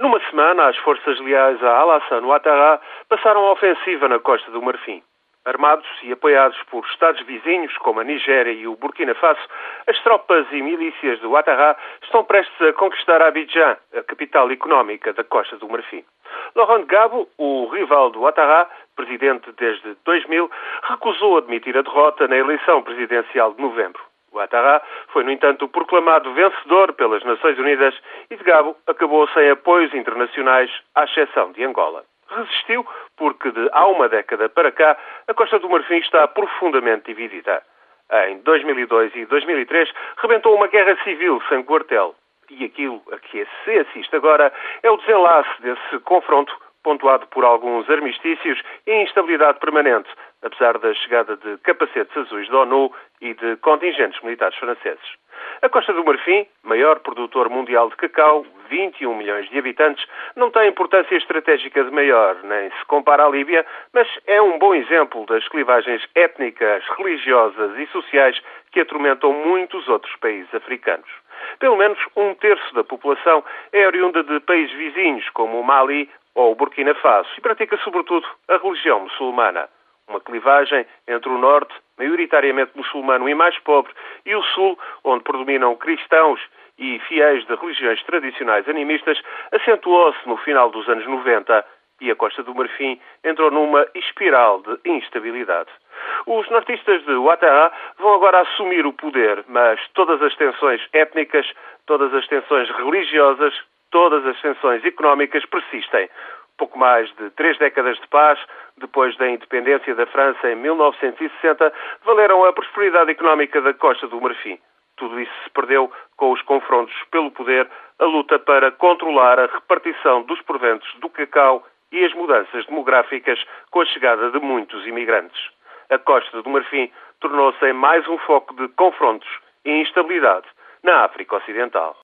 Numa semana, as forças leais a Alassane Ouattara passaram a ofensiva na costa do Marfim. Armados e apoiados por Estados vizinhos, como a Nigéria e o Burkina Faso, as tropas e milícias de Ouattara estão prestes a conquistar Abidjan, a capital económica da Costa do Marfim. Laurent Gbagbo, o rival de Ouattara, presidente desde 2000, recusou admitir a derrota na eleição presidencial de novembro. Ouattara foi, no entanto, proclamado vencedor pelas Nações Unidas e de Gabo acabou sem apoios internacionais, à exceção de Angola. Resistiu porque, de há uma década para cá, a Costa do Marfim está profundamente dividida. Em 2002 e 2003, rebentou uma guerra civil sem quartel. E aquilo a que se assiste agora é o desenlace desse confronto pontuado por alguns armistícios e instabilidade permanente, apesar da chegada de capacetes azuis da ONU e de contingentes militares franceses. A Costa do Marfim, maior produtor mundial de cacau, 21 milhões de habitantes, não tem importância estratégica de maior, nem se compara à Líbia, mas é um bom exemplo das clivagens étnicas, religiosas e sociais que atormentam muitos outros países africanos. Pelo menos um terço da população é oriunda de países vizinhos, como o Mali ou o Burkina Faso, e pratica sobretudo a religião muçulmana. Uma clivagem entre o norte, maioritariamente muçulmano e mais pobre, e o sul, onde predominam cristãos e fiéis de religiões tradicionais animistas, acentuou-se no final dos anos 90 e a Costa do Marfim entrou numa espiral de instabilidade. Os nortistas de Ouattara vão agora assumir o poder, mas todas as tensões étnicas, todas as tensões religiosas, todas as tensões económicas persistem. Pouco mais de três décadas de paz, depois da independência da França em 1960, valeram a prosperidade económica da Costa do Marfim. Tudo isso se perdeu com os confrontos pelo poder, a luta para controlar a repartição dos proventos do cacau e as mudanças demográficas com a chegada de muitos imigrantes. A Costa do Marfim tornou-se mais um foco de confrontos e instabilidade na África Ocidental.